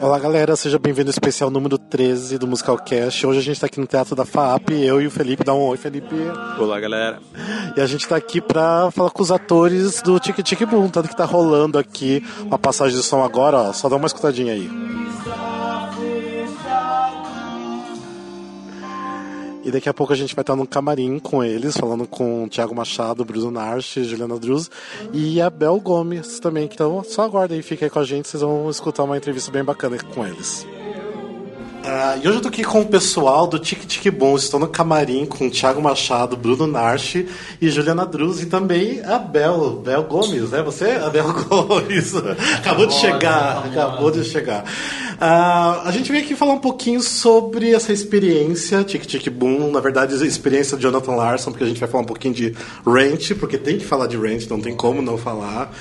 Olá galera, seja bem-vindo ao especial número 13 do Musicalcast. Hoje a gente está aqui no Teatro da FAP, eu e o Felipe. Dá um oi, Felipe. Olá galera. E a gente está aqui para falar com os atores do Tic Tic Boom, tanto que tá rolando aqui uma passagem de som agora, ó. Só dá uma escutadinha aí. E daqui a pouco a gente vai estar no camarim com eles, falando com o Thiago Machado, Bruno Narchi, Juliana Druz e a Bel Gomes também. Então só aguarda aí, fica aí com a gente, vocês vão escutar uma entrevista bem bacana com eles. Uh, e hoje eu tô aqui com o pessoal do Tic Tic Bom. Estou no camarim com o Thiago Machado, Bruno Narchi e Juliana Druz e também a Bel, Bel Gomes, né? Você? A Bel Gomes. acabou de chegar, acabou de chegar. Uh, a gente veio aqui falar um pouquinho sobre essa experiência Tic Tic Boom, na verdade, a experiência de Jonathan Larson, porque a gente vai falar um pouquinho de Rent, porque tem que falar de Rent, não tem como não falar.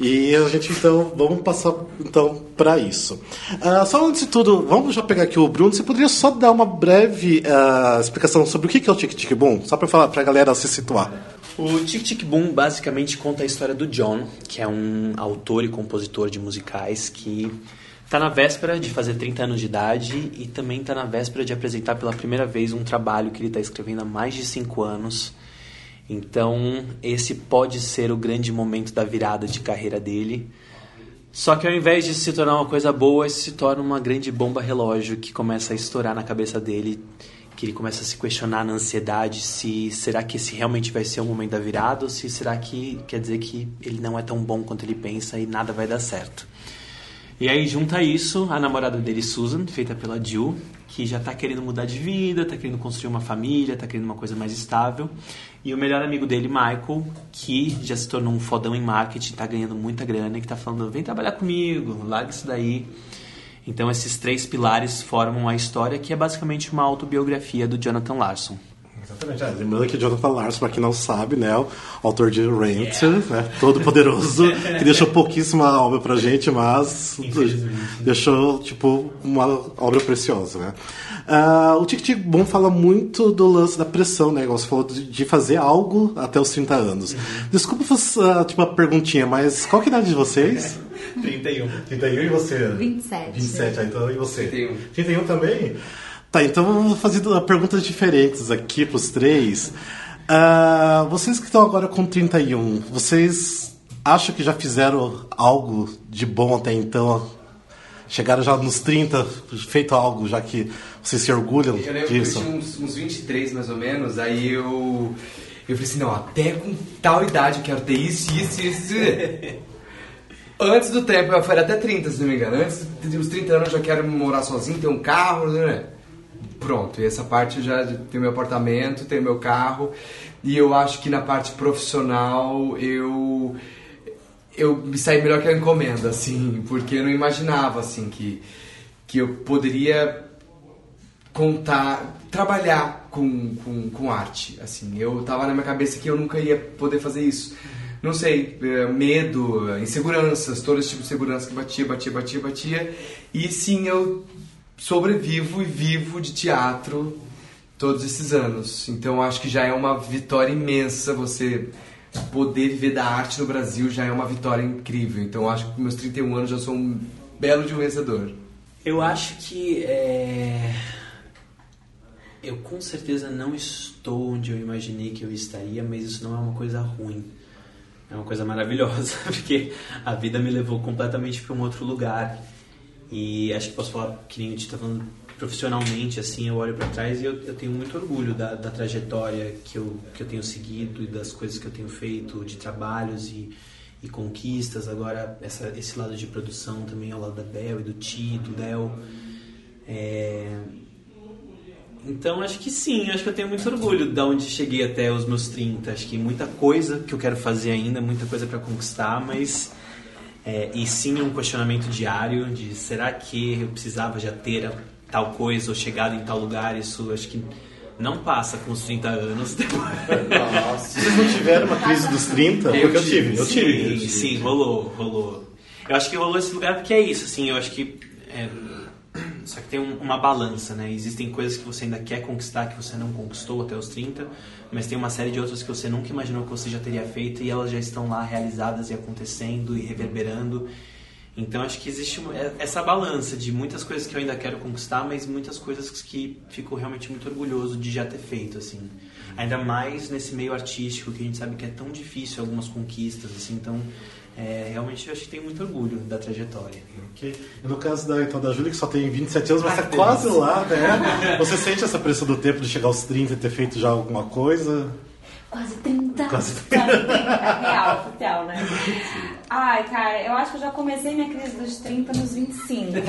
E a gente então vamos passar então para isso. Uh, só antes de tudo, vamos já pegar aqui o Bruno. Você poderia só dar uma breve uh, explicação sobre o que é o Tic Tic Boom, só para falar para a galera se situar. O Tic Tic Boom basicamente conta a história do John, que é um autor e compositor de musicais que está na véspera de fazer 30 anos de idade e também está na véspera de apresentar pela primeira vez um trabalho que ele está escrevendo há mais de 5 anos então, esse pode ser o grande momento da virada de carreira dele. Só que ao invés de se tornar uma coisa boa, isso se torna uma grande bomba relógio que começa a estourar na cabeça dele, que ele começa a se questionar na ansiedade se será que esse realmente vai ser o momento da virada ou se será que quer dizer que ele não é tão bom quanto ele pensa e nada vai dar certo. E aí junta isso a namorada dele, Susan, feita pela Jill, que já está querendo mudar de vida, está querendo construir uma família, está querendo uma coisa mais estável. E o melhor amigo dele, Michael, que já se tornou um fodão em marketing, está ganhando muita grana e que está falando: vem trabalhar comigo, larga isso daí. Então, esses três pilares formam a história, que é basicamente uma autobiografia do Jonathan Larson. Exatamente. É, lembrando que Jonathan Larson, para quem não sabe, né, o autor de Rent, yeah. né, todo poderoso, que deixou pouquíssima obra pra gente, mas deixou tipo uma obra preciosa, né? Uh, o Tic Tic Boom fala muito do lance da pressão, né? Igual você falou de, de fazer algo até os 30 anos. Uhum. Desculpa uh, tipo, uma perguntinha, mas qual que é a idade de vocês? 31. 31 e você? 27. 27, ah, então e você? 31. 31 também? Tá, então vamos fazer perguntas diferentes aqui para os três. Uh, vocês que estão agora com 31, vocês acham que já fizeram algo de bom até então? Chegaram já nos 30, feito algo, já que vocês se orgulham eu lembro disso? Eu tinha uns, uns 23 mais ou menos, aí eu. Eu falei assim: não, até com tal idade eu quero ter isso, isso, isso. Antes do tempo, eu falei até 30, se não me engano. Antes dos 30 anos eu já quero morar sozinho, ter um carro, né? Pronto, e essa parte já tem meu apartamento, tem meu carro, e eu acho que na parte profissional eu eu me saí melhor que a encomenda, assim, porque eu não imaginava assim que que eu poderia contar, trabalhar com, com, com arte, assim. Eu tava na minha cabeça que eu nunca ia poder fazer isso. Não sei, é, medo, inseguranças, todo esse tipo de segurança que batia, batia, batia, batia. E sim, eu sobrevivo e vivo de teatro todos esses anos. Então acho que já é uma vitória imensa você poder viver da arte no Brasil já é uma vitória incrível. Então acho que com meus 31 anos já sou um belo de um vencedor. Eu acho que é... eu com certeza não estou onde eu imaginei que eu estaria, mas isso não é uma coisa ruim. É uma coisa maravilhosa, porque a vida me levou completamente para um outro lugar. E acho que posso falar, que nem a gente está falando profissionalmente, assim, eu olho para trás e eu, eu, tenho muito orgulho da, da, trajetória que eu, que eu tenho seguido e das coisas que eu tenho feito, de trabalhos e, e conquistas. Agora, essa, esse lado de produção também ao lado da Bel e do Ti, do Del. É... Então, acho que sim, acho que eu tenho muito orgulho de onde cheguei até os meus 30. Acho que muita coisa que eu quero fazer ainda, muita coisa para conquistar, mas é, e sim um questionamento diário de será que eu precisava já ter tal coisa ou chegado em tal lugar? Isso acho que não passa com os 30 anos Nossa. Vocês não tiveram uma crise dos 30? Eu, eu tive, eu tive. Sim, eu tive. sim, rolou, rolou. Eu acho que rolou esse lugar porque é isso, assim, eu acho que. É, só que tem um, uma balança, né? Existem coisas que você ainda quer conquistar que você não conquistou até os 30 mas tem uma série de outras que você nunca imaginou que você já teria feito e elas já estão lá realizadas e acontecendo e reverberando. Então acho que existe é, essa balança de muitas coisas que eu ainda quero conquistar, mas muitas coisas que fico realmente muito orgulhoso de já ter feito, assim. Ainda mais nesse meio artístico que a gente sabe que é tão difícil algumas conquistas, assim. Então é, realmente eu acho que tenho muito orgulho da trajetória. Okay. E no caso da, então, da Júlia, que só tem 27 anos, mas está quase lá, né? Você sente essa pressão do tempo de chegar aos 30 e ter feito já alguma coisa? Quase 30. Quase 30. Quase 30. É real, real, né? Ai, cara, eu acho que eu já comecei minha crise dos 30 nos 25. Né?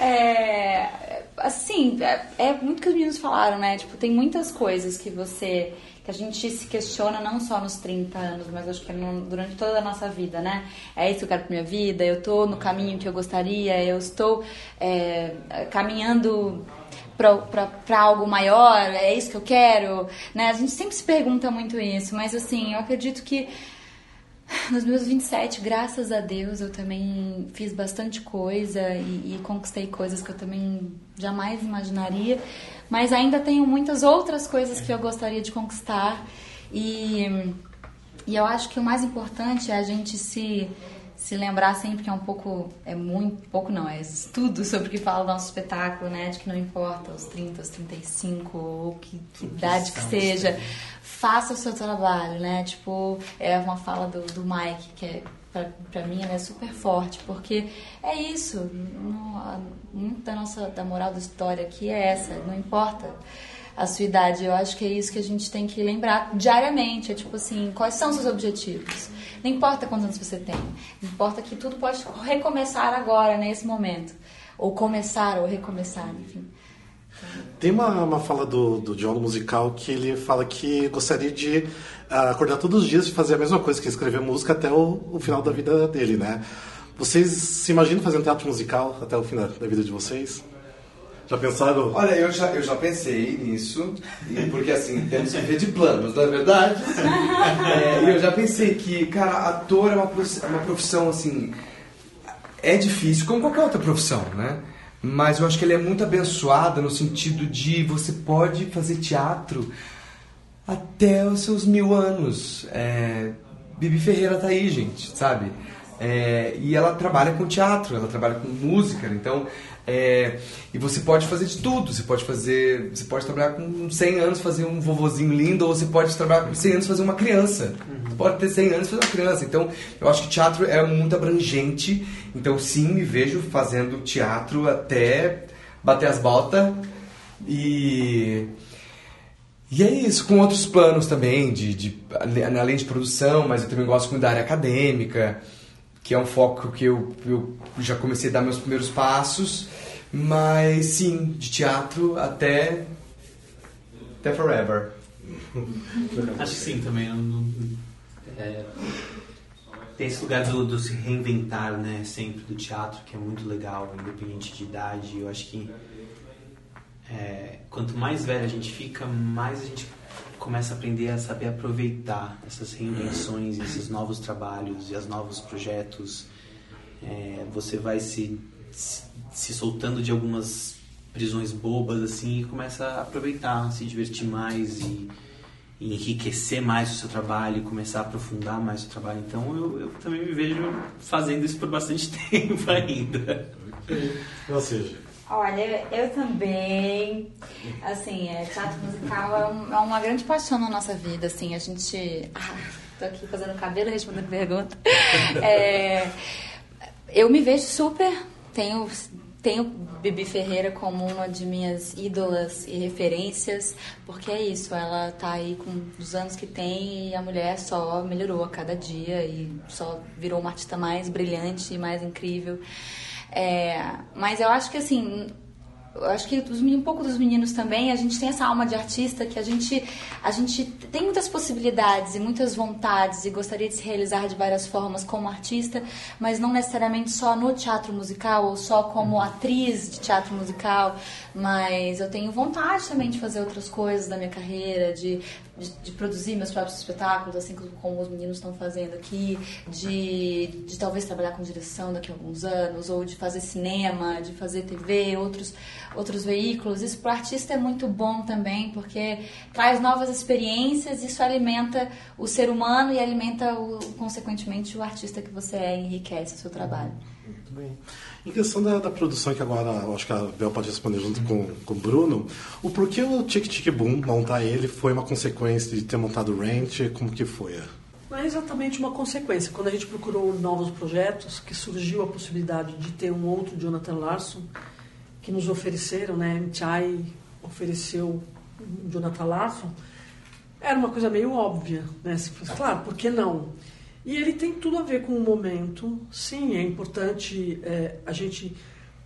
é, assim, é, é muito que os meninos falaram, né? Tipo, tem muitas coisas que você que a gente se questiona não só nos 30 anos, mas acho que durante toda a nossa vida, né? É isso que eu quero pra minha vida, eu tô no caminho que eu gostaria, eu estou é, caminhando para algo maior, é isso que eu quero, né? A gente sempre se pergunta muito isso, mas assim, eu acredito que nos meus 27, graças a Deus, eu também fiz bastante coisa e, e, conquistei coisas que eu também jamais imaginaria, mas ainda tenho muitas outras coisas que eu gostaria de conquistar. E, e eu acho que o mais importante é a gente se se lembrar sempre que é um pouco, é muito, pouco não, é tudo sobre o que fala o nosso espetáculo, né? De que não importa os 30, os 35, ou que, que idade que seja, faça o seu trabalho, né? Tipo, é uma fala do, do Mike, que é, pra, pra mim ela é super forte, porque é isso, da nossa, da moral da história aqui é essa, não importa a sua idade. Eu acho que é isso que a gente tem que lembrar diariamente. É tipo assim, quais são os seus objetivos? Não importa quantos anos você tem. Importa que tudo pode recomeçar agora, nesse momento. Ou começar, ou recomeçar, enfim. Tem uma, uma fala do, do John musical que ele fala que gostaria de uh, acordar todos os dias e fazer a mesma coisa, que é escrever música até o, o final da vida dele, né? Vocês se imaginam fazendo teatro musical até o final da vida de vocês? Já pensaram? Olha, eu já, eu já pensei nisso, porque assim, temos que ver de planos, não é verdade? É, e eu já pensei que, cara, ator é uma, é uma profissão, assim, é difícil, como qualquer outra profissão, né? Mas eu acho que ele é muito abençoada no sentido de você pode fazer teatro até os seus mil anos. É, Bibi Ferreira tá aí, gente, sabe? É, e ela trabalha com teatro, ela trabalha com música, então é, e você pode fazer de tudo. Você pode fazer. Você pode trabalhar com 100 anos, fazer um vovozinho lindo, ou você pode trabalhar com 100 anos fazer uma criança. Uhum. Você pode ter 100 anos fazer uma criança. Então, eu acho que teatro é muito abrangente. Então, sim, me vejo fazendo teatro até bater as botas. E. E é isso, com outros planos também, de, de, além de produção, mas eu também gosto muito da área acadêmica que é um foco que eu, eu já comecei a dar meus primeiros passos, mas sim, de teatro até até forever. Acho que sim também. é, tem esse lugar do, do, se reinventar, né? Sempre do teatro, que é muito legal, independente de idade. Eu acho que é, quanto mais velho a gente fica, mais a gente começa a aprender a saber aproveitar essas reinvenções, esses novos trabalhos e os novos projetos. É, você vai se, se, soltando de algumas prisões bobas assim e começa a aproveitar, se divertir mais e, e enriquecer mais o seu trabalho começar a aprofundar mais o trabalho. Então eu, eu também me vejo fazendo isso por bastante tempo ainda. Ou seja, Olha, eu também. Assim, é, teatro musical é, um, é, uma grande paixão na nossa vida. Assim, a gente. Ah, tô aqui fazendo cabelo respondendo pergunta. É, eu me vejo super. Tenho, tenho Bibi Ferreira como uma de minhas ídolas e referências, porque é isso, ela tá aí com os anos que tem e a mulher só melhorou a cada dia e só virou uma artista mais brilhante e mais incrível. É, mas eu acho que assim, eu acho que um pouco dos meninos também, a gente tem essa alma de artista que a gente, a gente tem muitas possibilidades e muitas vontades e gostaria de se realizar de várias formas como artista, mas não necessariamente só no teatro musical ou só como uhum. atriz de teatro musical, mas eu tenho vontade também de fazer outras coisas da minha carreira, de, de, de produzir meus próprios espetáculos, assim como os meninos estão fazendo aqui, de, de talvez trabalhar com direção daqui a alguns anos, ou de fazer cinema, de fazer TV, outros outros veículos. Isso para o artista é muito bom também, porque traz novas experiências, isso alimenta o ser humano e alimenta, o, consequentemente, o artista que você é, enriquece o seu trabalho. Muito bem. Em questão da, da, produção, que agora eu acho que a Bel pode responder junto com, com o Bruno, o porquê o Tic Tic Boom, montar ele, foi uma consequência de ter montado o Rent? Como que foi? Não é exatamente uma consequência. Quando a gente procurou novos projetos, que surgiu a possibilidade de ter um outro Jonathan Larson, que nos ofereceram, né? MTI ofereceu Jonathan Larson, era uma coisa meio óbvia, né? Claro, por que não? E ele tem tudo a ver com o momento. Sim, é importante. É, a gente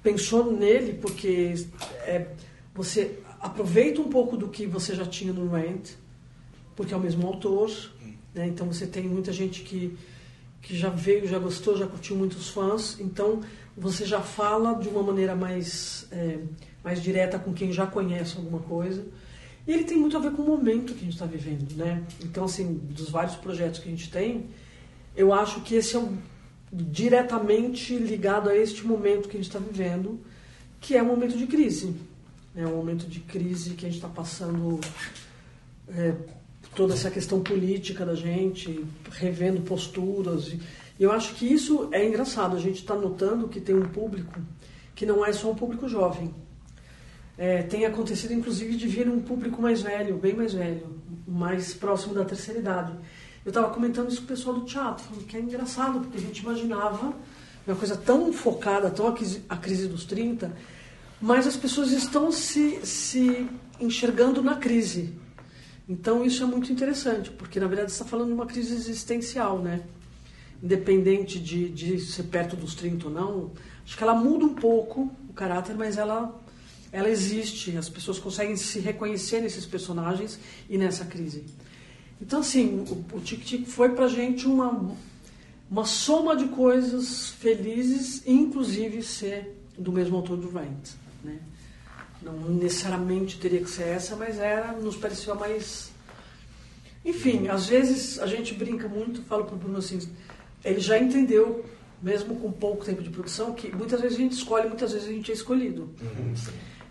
pensou nele porque é, você aproveita um pouco do que você já tinha no Rent, porque é o mesmo autor. Né? Então você tem muita gente que, que já veio, já gostou, já curtiu muitos fãs. Então você já fala de uma maneira mais, é, mais direta com quem já conhece alguma coisa. E ele tem muito a ver com o momento que a gente está vivendo, né? Então, assim, dos vários projetos que a gente tem, eu acho que esse é um, diretamente ligado a este momento que a gente está vivendo, que é um momento de crise. É um momento de crise que a gente está passando é, toda essa questão política da gente, revendo posturas. E eu acho que isso é engraçado. A gente está notando que tem um público que não é só um público jovem. É, tem acontecido, inclusive, de vir um público mais velho, bem mais velho, mais próximo da terceira idade. Eu estava comentando isso com o pessoal do teatro, que é engraçado, porque a gente imaginava uma coisa tão focada, tão a crise dos 30, mas as pessoas estão se, se enxergando na crise. Então isso é muito interessante, porque na verdade está falando de uma crise existencial, né? Independente de, de ser perto dos 30 ou não, acho que ela muda um pouco o caráter, mas ela, ela existe, as pessoas conseguem se reconhecer nesses personagens e nessa crise. Então, assim, o, o Tic Tic foi pra gente uma, uma soma de coisas felizes, inclusive ser do mesmo autor do Rent, né? Não necessariamente teria que ser essa, mas era, nos pareceu a mais... Enfim, às vezes a gente brinca muito, falo pro Bruno assim, ele já entendeu, mesmo com pouco tempo de produção, que muitas vezes a gente escolhe, muitas vezes a gente é escolhido. Uhum.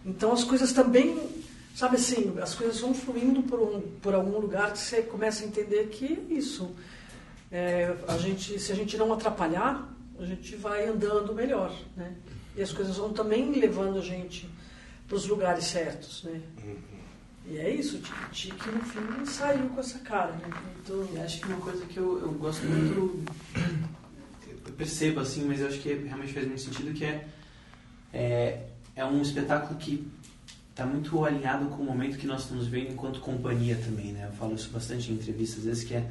Então as coisas também Sabe assim, as coisas vão fluindo por, um, por algum lugar que você começa a entender que isso. É, a gente, se a gente não atrapalhar, a gente vai andando melhor, né? E as coisas vão também levando a gente para os lugares certos, né? Uhum. E é isso, o Tique no fim saiu com essa cara, né? Então, acho que uma coisa que eu, eu gosto muito, eu percebo assim, mas eu acho que realmente faz muito sentido que é, é, é um espetáculo que está muito alinhado com o momento que nós estamos vendo enquanto companhia também, né? Eu falo isso bastante em entrevistas, às vezes, que é,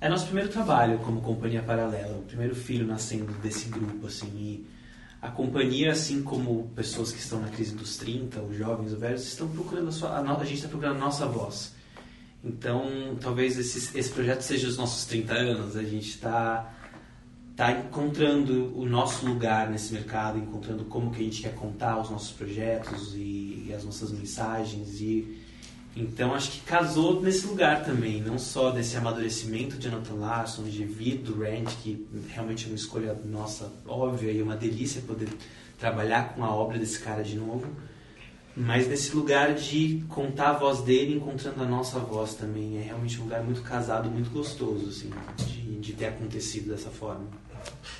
é nosso primeiro trabalho como companhia paralela, o primeiro filho nascendo desse grupo, assim, e a companhia, assim como pessoas que estão na crise dos 30, os jovens, os velhos, estão procurando a sua, a, a gente está procurando a nossa voz. Então, talvez esse, esse projeto seja os nossos 30 anos, a gente está tá encontrando o nosso lugar nesse mercado, encontrando como que a gente quer contar os nossos projetos e, e as nossas mensagens e então acho que casou nesse lugar também, não só desse amadurecimento de Jonathan Larson, de vir do Rand, que realmente é uma escolha nossa óbvia e uma delícia poder trabalhar com a obra desse cara de novo, mas nesse lugar de contar a voz dele encontrando a nossa voz também. É realmente um lugar muito casado, muito gostoso, assim, de, de ter acontecido dessa forma.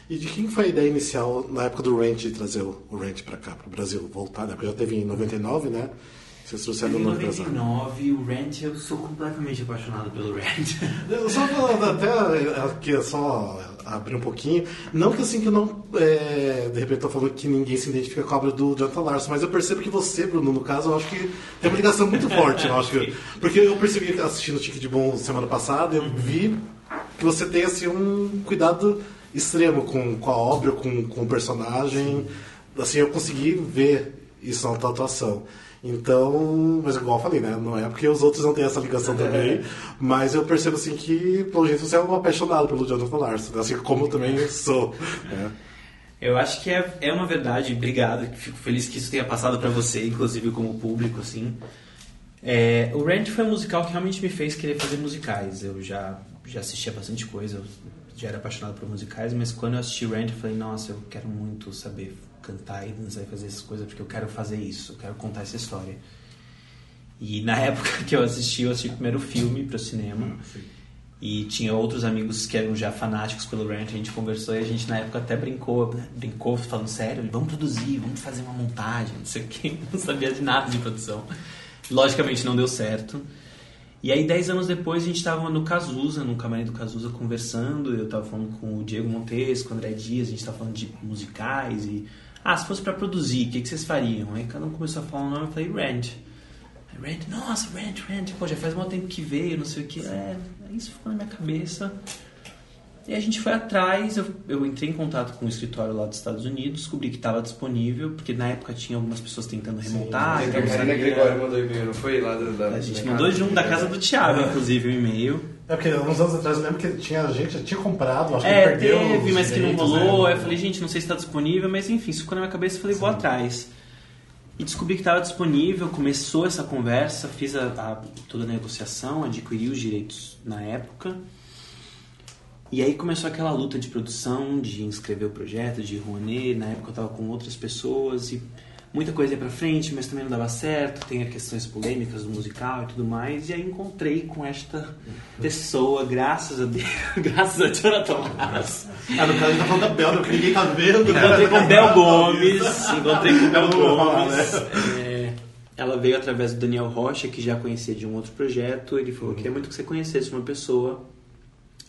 E de quem foi a ideia inicial na época do Rent de trazer o Rent para cá, para o Brasil, voltar? Né? Porque já teve em 99, né? Vocês trouxeram o nome 99, o Rent, eu sou completamente apaixonado pelo Rent. só falando até aqui, só abrir um pouquinho. Não que assim que eu não, é, de repente, tô falando que ninguém se identifica com a obra do Jonathan Larson, mas eu percebo que você, Bruno, no caso, eu acho que tem uma ligação muito forte. eu acho que, porque eu percebi assistindo o Tique de Bom semana passada, eu vi que você tem assim um cuidado extremo com, com a obra, com, com o personagem. Assim, eu consegui ver isso na tua atuação. Então, mas igual eu falei, né? Não é porque os outros não têm essa ligação é. também, mas eu percebo assim que, pelo jeito, você é um apaixonado pelo Jonathan Larson, assim como eu também sou. Né? Eu acho que é, é uma verdade, obrigado, fico feliz que isso tenha passado para você, inclusive como público, assim. É, o Rent foi um musical que realmente me fez querer fazer musicais. Eu já, já assistia bastante coisa, já era apaixonado por musicais, mas quando eu assisti Rent, eu falei, nossa, eu quero muito saber cantar e dançar e fazer essas coisas, porque eu quero fazer isso, eu quero contar essa história. E na época que eu assisti, eu assisti o primeiro filme para o cinema. E tinha outros amigos que eram já fanáticos pelo Rant, a gente conversou e a gente na época até brincou, brincou falando sério, vamos produzir, vamos fazer uma montagem, não sei o que, não sabia de nada de produção. Logicamente não deu certo. E aí, dez anos depois, a gente estava no Cazuza, no camarim do Cazuza, conversando. Eu estava falando com o Diego Montes, com o André Dias, a gente estava falando de musicais e... Ah, se fosse para produzir, o que, que vocês fariam? Aí cada um começou a falar o nome, eu falei, Rant. Rant, nossa, Rant, Rant, pô, já faz um tempo que veio, não sei o que. É, isso ficou na minha cabeça. E a gente foi atrás, eu, eu entrei em contato com o um escritório lá dos Estados Unidos, descobri que estava disponível, porque na época tinha algumas pessoas tentando remontar. Sim, a Karina Gregório mandou e-mail, não foi lá da, da A gente da mandou junto da casa do Thiago, inclusive, o um e-mail. É porque uns anos atrás eu lembro que tinha gente já tinha comprado, acho é, que perdeu. Teve, mas que não rolou. Né? Eu falei, gente, não sei se está disponível, mas enfim, isso ficou na minha cabeça e falei, Sim. vou atrás. E descobri que estava disponível, começou essa conversa, fiz a, a, toda a negociação, adquiri os direitos na época. E aí começou aquela luta de produção, de inscrever o projeto, de Rouanet. Na época eu estava com outras pessoas e muita coisa ia pra frente, mas também não dava certo. Tem questões polêmicas do musical e tudo mais. E aí encontrei com esta pessoa, graças a Deus, graças a Jonathan Lass. Ah, no caso gente tá falando da Bel, que ninguém tá vendo. Encontrei com Bel Gomes, encontrei com Bel Gomes. É, ela veio através do Daniel Rocha, que já conhecia de um outro projeto. Ele falou: queria muito que você conhecesse uma pessoa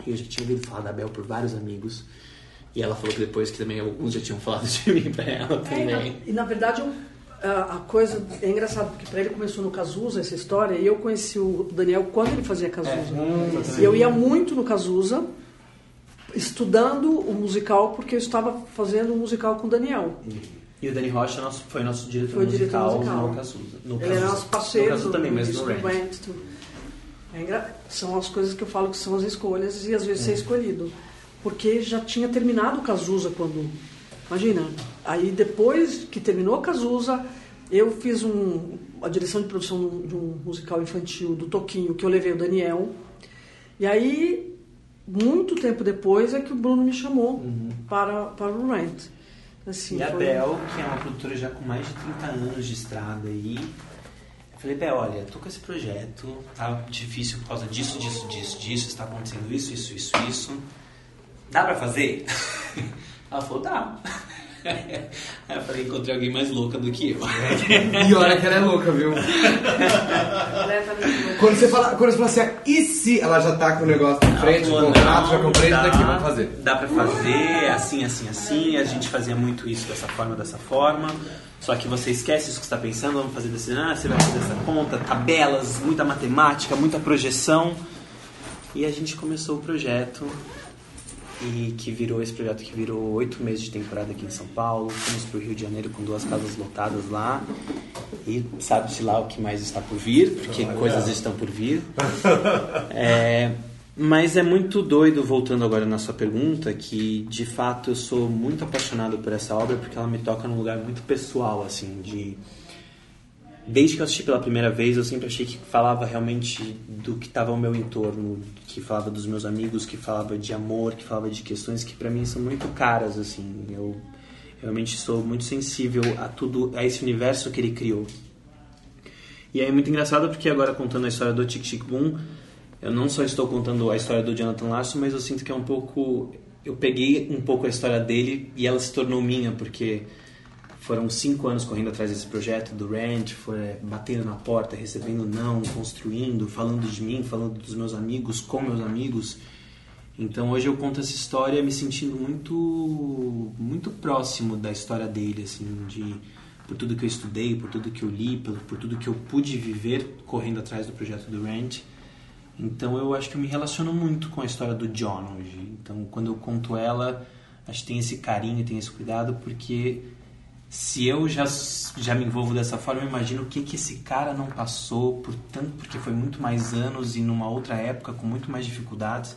e eu já tinha ouvido falar da Bel por vários amigos. E ela falou que depois que também alguns já tinham falado de mim pra ela também. É, e, na, verdade a coisa é engraçada, porque para ele começou no Cazuza essa história, e eu conheci o Daniel quando ele fazia Cazuza. É, e eu ia muito no Cazuza, estudando o musical, porque eu estava fazendo um musical com o Daniel. E o Dani Rocha nosso, foi nosso diretor, foi musical, diretor musical no Cazuza. No ele Cazuza. era nosso parceiro. No Cazuza também, mas no Rent. É são as coisas que eu falo que são as escolhas e às vezes é. ser escolhido. Porque já tinha terminado o Cazuza quando. Imagina, aí depois que terminou a Cazuza, eu fiz um, a direção de produção de um musical infantil do Toquinho, que eu levei o Daniel. E aí, muito tempo depois, é que o Bruno me chamou uhum. para, para o Rent. Assim, e a Bel, que é uma produtora já com mais de 30 anos de estrada aí, Falei, Bé, olha, tô com esse projeto, tá difícil por causa disso, disso, disso, disso, está acontecendo isso, isso, isso, isso. Dá pra fazer? Ela falou, dá. Aí eu falei, encontrei alguém mais louca do que eu. E olha que ela é louca, viu? quando, você fala, quando você fala assim, e se ela já tá com o negócio de frente, o contrato, já comprei isso daqui, vamos fazer. Dá pra fazer, assim, assim, assim. A gente fazia muito isso dessa forma, dessa forma. Só que você esquece isso que está pensando, vamos fazer desse, ah, você vai fazer essa conta, tabelas, muita matemática, muita projeção. E a gente começou o projeto e que virou esse projeto que virou oito meses de temporada aqui em São Paulo. Fomos para o Rio de Janeiro com duas casas lotadas lá e sabe-se lá o que mais está por vir, porque coisas estão por vir. É, mas é muito doido, voltando agora na sua pergunta, que de fato eu sou muito apaixonado por essa obra porque ela me toca num lugar muito pessoal, assim, de. Desde que eu assisti pela primeira vez, eu sempre achei que falava realmente do que estava ao meu entorno, que falava dos meus amigos, que falava de amor, que falava de questões que para mim são muito caras, assim. Eu realmente sou muito sensível a tudo, a esse universo que ele criou. E é muito engraçado porque agora contando a história do Tic Tic Boom, eu não só estou contando a história do Jonathan Larson, mas eu sinto que é um pouco. Eu peguei um pouco a história dele e ela se tornou minha, porque foram cinco anos correndo atrás desse projeto do Ranch, foi batendo na porta, recebendo não, construindo, falando de mim, falando dos meus amigos, com meus amigos. Então hoje eu conto essa história me sentindo muito muito próximo da história dele, assim, de por tudo que eu estudei, por tudo que eu li, por, por tudo que eu pude viver correndo atrás do projeto do Ranch. Então eu acho que eu me relaciono muito com a história do John hoje. Então quando eu conto ela, acho que tem esse carinho, tem esse cuidado, porque se eu já, já me envolvo dessa forma, eu imagino o que, que esse cara não passou, por tanto, porque foi muito mais anos e numa outra época, com muito mais dificuldades.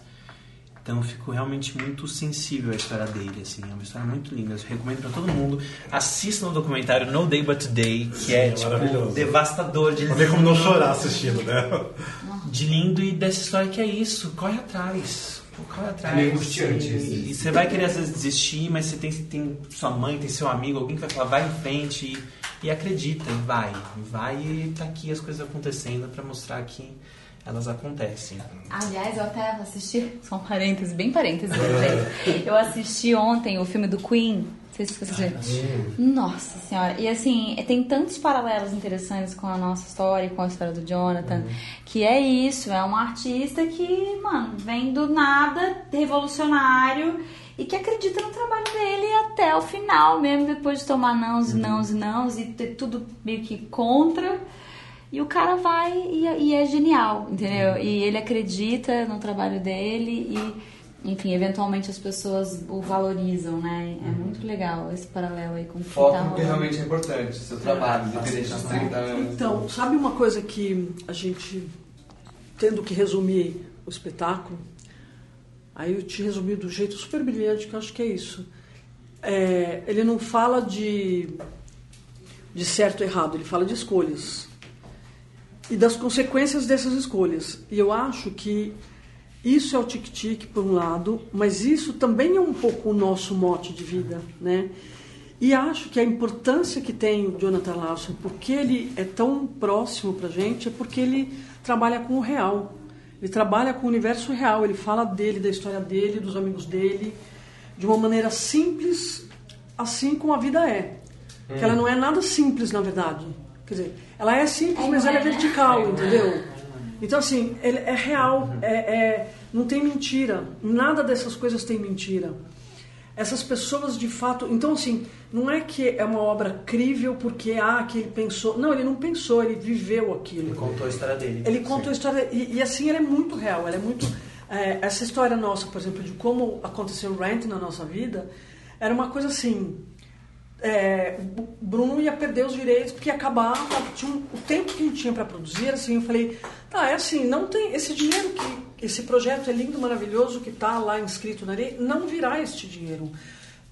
Então eu fico realmente muito sensível à história dele, assim, é uma história muito linda. Eu recomendo para todo mundo. Assistam o documentário No Day But Today, que Sim, é tipo devastador de Não ver como não chorar assistindo, né? De lindo e dessa história que é isso, corre atrás. Corre atrás. É meio angustiante e, e você vai querer às vezes desistir, mas você tem, tem sua mãe, tem seu amigo, alguém que vai falar, vai em frente e, e acredita, e vai. Vai e tá aqui as coisas acontecendo pra mostrar que elas acontecem. Aliás, eu até assisti, só um parêntese, bem parêntese, gente. Eu assisti ontem o filme do Queen. Não sei se vocês viram. Nossa senhora. E assim, tem tantos paralelos interessantes com a nossa história e com a história do Jonathan. Que é isso, é um artista que, mano, vem do nada, revolucionário. E que acredita no trabalho dele até o final, mesmo depois de tomar nãos e nãos e nãos e ter tudo meio que contra. E o cara vai e, e é genial, entendeu? E ele acredita no trabalho dele e, enfim, eventualmente as pessoas o valorizam, né? É muito legal esse paralelo aí com o que Foco tá que realmente é importante, seu trabalho, independente dos 30 anos. Então, sabe uma coisa que a gente, tendo que resumir o espetáculo, aí eu te resumi do jeito super brilhante, que eu acho que é isso. É, ele não fala de, de certo e errado, ele fala de escolhas. E das consequências dessas escolhas. E eu acho que isso é o tic-tic, por um lado, mas isso também é um pouco o nosso mote de vida, né? E acho que a importância que tem o Jonathan Larson, porque ele é tão próximo pra gente, é porque ele trabalha com o real. Ele trabalha com o universo real, ele fala dele, da história dele, dos amigos dele, de uma maneira simples, assim como a vida é. Que ela não é nada simples, na verdade. Quer dizer, ela é simples, mas ela é vertical, entendeu? Então, assim, ele é real, é, é- não tem mentira. Nada dessas coisas tem mentira. Essas pessoas, de fato... Então, assim, não é que é uma obra crível porque, ah, que ele pensou... Não, ele não pensou, ele viveu aquilo. Ele contou a história dele. Ele contou a história e, e, assim ela é muito real. Ela é muito é, essa história nossa, por exemplo, de como aconteceu o Rent na nossa vida, era uma coisa assim. É, o Bruno ia perder os direitos porque ia acabar tinha um- o tempo que gente tinha para produzir assim eu falei tá é assim não tem esse dinheiro que esse projeto é lindo maravilhoso que está lá inscrito na lei não virá este dinheiro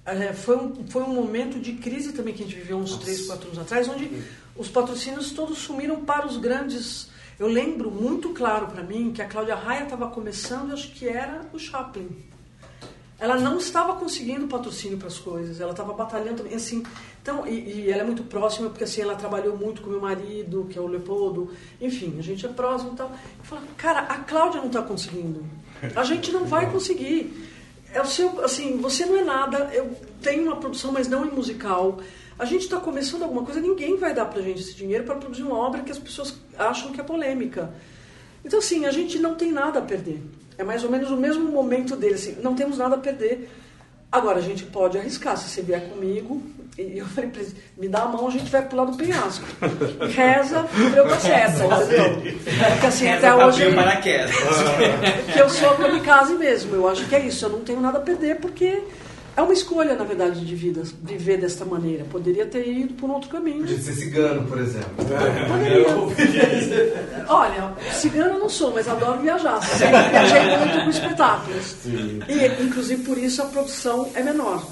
É, foi, um, foi um momento de crise também que a gente viveu uns três, quatro anos atrás, onde os patrocínios todos sumiram para os grandes. Eu lembro muito claro para mim que a Cláudia Raia estava começando, acho que era o Chaplin. Ela não estava conseguindo patrocínio para as coisas, ela estava batalhando também, assim, então, e, e ela é muito próxima, porque assim, ela trabalhou muito com meu marido, que é o Leopoldo, enfim, a gente é próximo e tal. Eu falo, cara, a Cláudia não está conseguindo, a gente não vai conseguir. É o seu, assim, você não é nada, eu tenho uma produção, mas não em musical. A gente está começando alguma coisa, ninguém vai dar pra gente esse dinheiro para produzir uma obra que as pessoas acham que é polêmica. Então, assim, a gente não tem nada a perder. É mais ou menos o mesmo momento dele, assim, não temos nada a perder. Agora, a gente pode arriscar. Se você vier comigo, e eu falei pra ele, me dá a mão, a gente vai pular do penhasco. E reza pra eu dar certo, entendeu? Porque assim, até hoje... Paraquedas. que eu sou kamikaze mesmo. Eu acho que é isso. Eu não tenho nada a perder porque é uma escolha, na verdade, de vida, viver desta maneira. Poderia ter ido por um outro caminho. Podia ser cigano, por exemplo. Poderia. Olha, cigana eu não sou, mas adoro viajar. Sempre viajei muito com espetáculos. E, inclusive, por isso a produção é menor.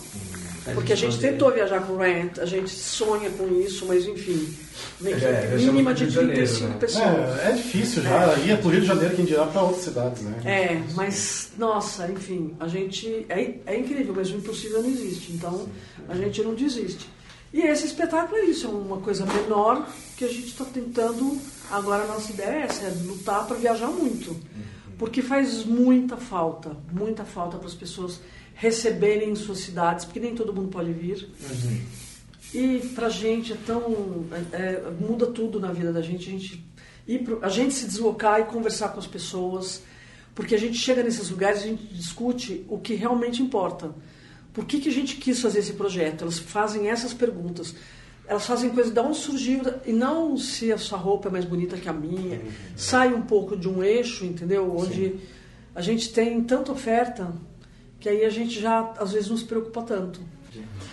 Porque a gente tentou viajar com o Rent, a gente sonha com isso, mas enfim. Uma É, equipe viajamos mínima de Rio de Janeiro, 35 né? pessoas. É, é difícil já. Ia pro Rio de Janeiro, quem dirá pra outras cidades, né? É, mas, nossa, enfim, a gente. É, é incrível, mas o impossível não existe. Então, a gente não desiste. E esse espetáculo é isso, é uma coisa menor que a gente está tentando. Agora a nossa ideia é essa, é lutar para viajar muito. Porque faz muita falta, muita falta para as pessoas receberem em suas cidades, porque nem todo mundo pode vir. E pra gente é tão. é- é- muda tudo na vida da gente. A gente, ir pro- a gente se deslocar e conversar com as pessoas. Porque a gente chega nesses lugares e a gente discute o que realmente importa. Por que, que a gente quis fazer esse projeto? Elas fazem essas perguntas. Elas fazem coisas de onde surgiu, e não se a sua roupa é mais bonita que a minha. Sai um pouco de um eixo, entendeu? Onde a gente tem tanta oferta que aí a gente já às vezes não se preocupa tanto.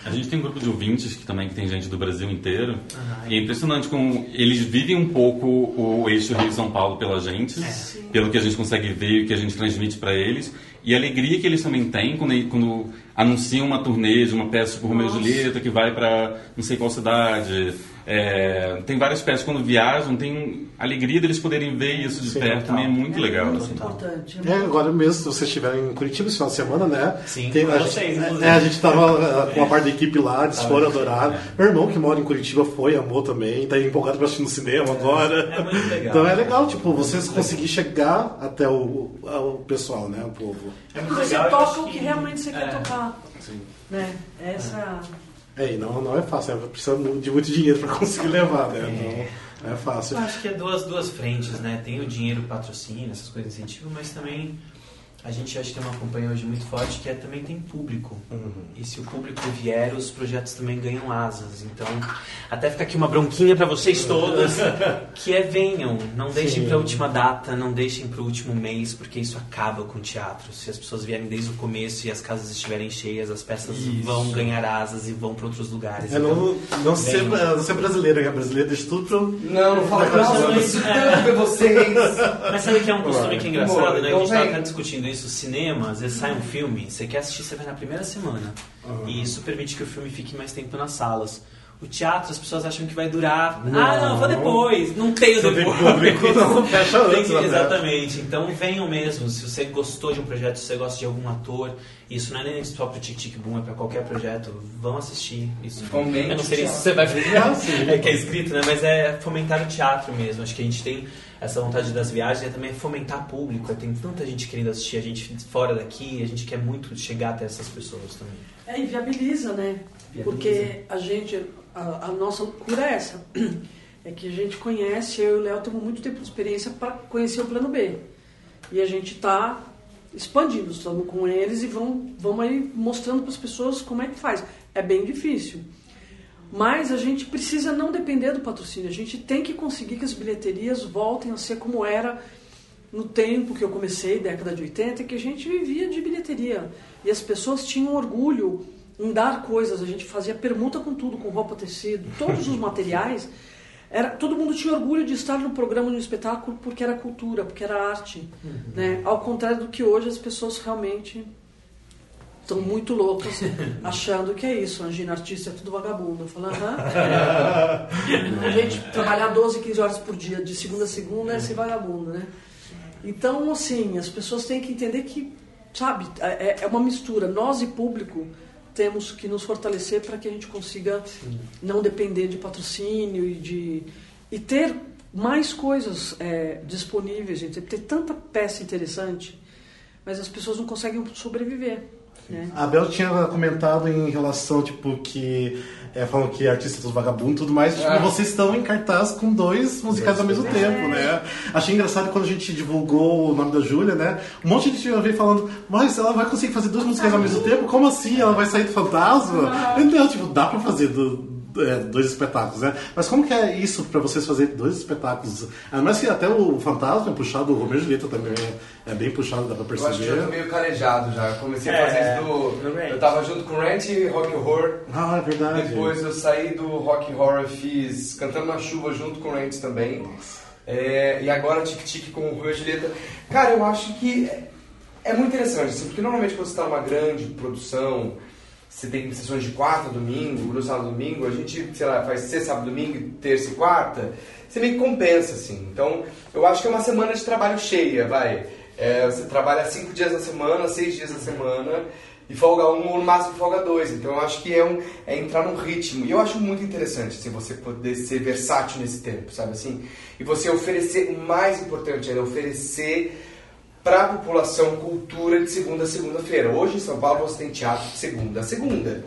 A gente tem um grupo de ouvintes que também tem gente do Brasil inteiro. E é impressionante como eles vivem um pouco o eixo Rio-São Paulo pela gente, pelo que a gente consegue ver e o que a gente transmite para eles. E a alegria que eles também têm quando, quando anunciam uma turnê de uma peça tipo Romeu e. Julieta que vai para não sei qual cidade. É, tem várias peças quando viajam, tem alegria deles poderem ver isso de Sim, perto, também é muito É legal. muito assim. importante. É, agora mesmo, se vocês estiverem em Curitiba esse final de semana, né? Sim, tem, a, vocês, gente, é, a gente tava uh, com a parte da equipe lá, eles foram adorar. Meu irmão que mora em Curitiba foi, amou também, tá empolgado pra assistir no cinema agora. É muito legal. Então é legal, tipo, vocês conseguirem chegar até o, o pessoal, né? O povo. É muito Você legal. toca o que realmente você quer é. tocar. Né? Essa. É, e não, não é fácil, né? precisa de muito dinheiro pra conseguir levar, né? Não é fácil. Eu acho que é duas, duas frentes, né? Tem o dinheiro, patrocínio, essas coisas de incentivo, mas também a gente acha que tem uma campanha hoje muito forte que é também tem público. E se o público vier, os projetos também ganham asas. Então, até fica aqui uma bronquinha para vocês todos, que é venham, não deixem para a última data, não deixem para o último mês, porque isso acaba com o teatro. Se as pessoas vierem desde o começo e as casas estiverem cheias, as peças vão ganhar asas e vão para outros lugares. É Então, não, não, ser, não ser brasileiro, né? Brasileiro deixa tudo pro. Não, não fala pra vocês. Mas sabe que é um costume que é engraçado, né? então a gente tava vem. até discutindo isso. Cinema, às vezes sai um filme, você quer assistir, você vai na primeira semana. E isso permite que o filme fique mais tempo nas salas. O teatro, as pessoas acham que vai durar. Ah, não, vou depois. Não tenho Não tem depois. público, não. Fecha antes, né? Exatamente. Então venham mesmo. Se você gostou de um projeto, se você gosta de algum ator, isso não é nem só pro Tic Tic Boom, é pra qualquer projeto. Vão assistir. Isso. Fomente eu não sei o se você vai sim. é que é escrito, né? Mas é fomentar o teatro mesmo. Acho que a gente tem essa vontade das viagens, é também fomentar público. Tem tanta gente querendo assistir a gente fora daqui, a gente quer muito chegar até essas pessoas também. É, e viabiliza, né? Viabiliza. Porque a gente, a, a nossa loucura é essa. É que a gente conhece, eu e o Léo temos muito tempo de experiência para conhecer o plano B. E a gente está expandindo, estamos com eles e vão, vamos aí mostrando para as pessoas como é que faz. É bem difícil. Mas a gente precisa não depender do patrocínio. A gente tem que conseguir que as bilheterias voltem a ser como era no tempo que eu comecei, década de 80, que a gente vivia de bilheteria. E as pessoas tinham orgulho em dar coisas. A gente fazia permuta com tudo, com roupa, tecido, todos os materiais. Era, todo mundo tinha orgulho de estar no programa, no espetáculo, porque era cultura, porque era arte. Né? Ao contrário do que hoje as pessoas realmente estão muito loucas, achando que é isso. Angina artista é tudo vagabundo. Eu falo, aham. A gente trabalhar 12, 15 horas por dia, de segunda a segunda, é ser vagabundo, né? Então, assim, as pessoas têm que entender que, sabe, é, é uma mistura. Nós e público temos que nos fortalecer para que a gente consiga não depender de patrocínio e de e ter mais coisas é, disponíveis, gente. Ter tanta peça interessante, mas as pessoas não conseguem sobreviver. Né? A Bel tinha comentado em relação, tipo, que. É, falam que artistas dos vagabundos e tudo mais. Tipo, Ah. vocês estão em cartaz com dois musicais ao mesmo tempo, né? Achei engraçado quando a gente divulgou o nome da Júlia, né? Um monte de gente veio falando, mas ela vai conseguir fazer duas musicais ao mesmo tempo? Como assim? Ela vai sair do fantasma? Então, tipo, dá pra fazer do- é, dois espetáculos, né? Mas como que é isso pra vocês fazerem dois espetáculos? Ainda mais que até o Fantasma é puxado, o Romeu e Julieta também é, é bem puxado, dá pra Eu acho que já tô perceber. meio calejado já. Comecei a É, fazer isso do. Eu tava junto com o Rant e Rock Horror. Ah, é verdade. Depois eu saí do Rock Horror, fiz Cantando na Chuva junto com o Rant também. É, e agora Tic Tic com o Romeu e Julieta. Cara, eu acho que é, é muito interessante, assim, porque normalmente quando você tá numa grande produção, você tem sessões de quarta, domingo, no sábado, domingo, a gente, sei lá, faz sexta, sábado, domingo, terça e quarta, você meio que compensa, assim. Então, eu acho que é uma semana de trabalho cheia, vai. É, você trabalha cinco dias na semana, seis dias na semana, e folga um ou no máximo folga dois. Então, eu acho que é, um, é entrar num ritmo. E eu acho muito interessante, assim, você poder ser versátil nesse tempo, sabe assim? E você oferecer, o mais importante é oferecer para a população cultura de segunda a segunda-feira. Hoje em São Paulo você tem teatro de segunda a segunda.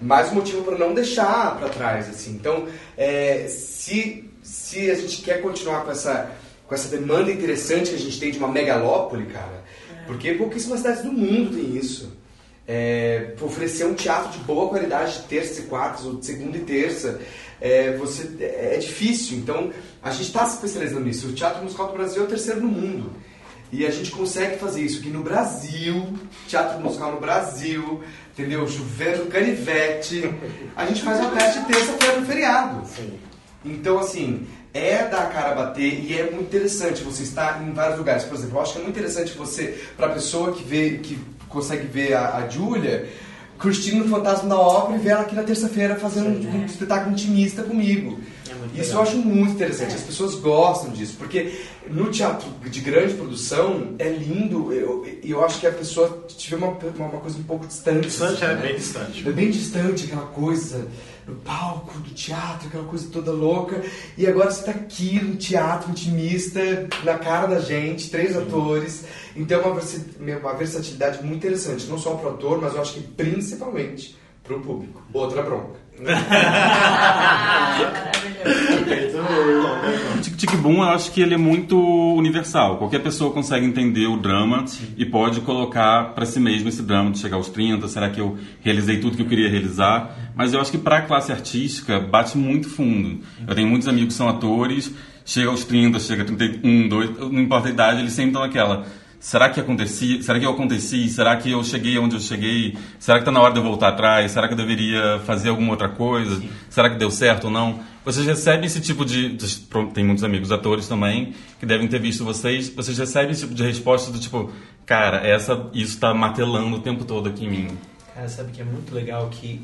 Mais um motivo para não deixar para trás, assim. Então, é, se, se a gente quer continuar com essa, com essa demanda interessante que a gente tem de uma megalópole, cara, porque pouquíssimas cidades do mundo tem isso. É, oferecer um teatro de boa qualidade de terça e quartas, ou de segunda e terça, é, você, é difícil. Então, a gente está se especializando nisso. O Teatro Musical do Brasil é o terceiro no mundo. E a gente consegue fazer isso aqui no Brasil, teatro musical no Brasil, entendeu? Chovendo canivete. A gente faz uma peça de terça-feira no feriado. Então, assim, é dar a cara a bater e é muito interessante você estar em vários lugares. Por exemplo, eu acho que é muito interessante você, para a pessoa que vê, que consegue ver a, a Júlia, curtindo o Fantasma da Ópera e ver ela aqui na terça-feira fazendo um, um espetáculo intimista comigo. Muito Isso legal. eu acho muito interessante, as pessoas gostam disso, porque no teatro de grande produção é lindo, eu, eu acho que a pessoa tiver uma, uma, uma coisa um pouco distante. Distante, é né? bem distante. É bem distante aquela coisa no palco do teatro, aquela coisa toda louca. E agora você está aqui no teatro intimista, na cara da gente, três atores. Então é uma, versi- uma versatilidade muito interessante, não só para o ator, mas eu acho que principalmente para o público. Outra bronca. Tic Tic Boom, eu acho que ele é muito universal. Qualquer pessoa consegue entender o drama e pode colocar para si mesmo esse drama de chegar aos 30. Será que eu realizei tudo que eu queria realizar? Mas eu acho que para a classe artística bate muito fundo. Eu tenho muitos amigos que são atores, chega aos 30, chega a 31, 2, não importa a idade, eles sempre estão naquela. Será que aconteci? Será que eu aconteci? Será que eu cheguei onde eu cheguei? Será que está na hora de eu voltar atrás? Será que eu deveria fazer alguma outra coisa? Será que deu certo ou não? Vocês recebem esse tipo de, Tem muitos amigos atores também que devem ter visto vocês. Vocês recebem esse tipo de resposta do tipo, cara, essa, isso está martelando o tempo todo aqui em mim. Cara, sabe que é muito legal que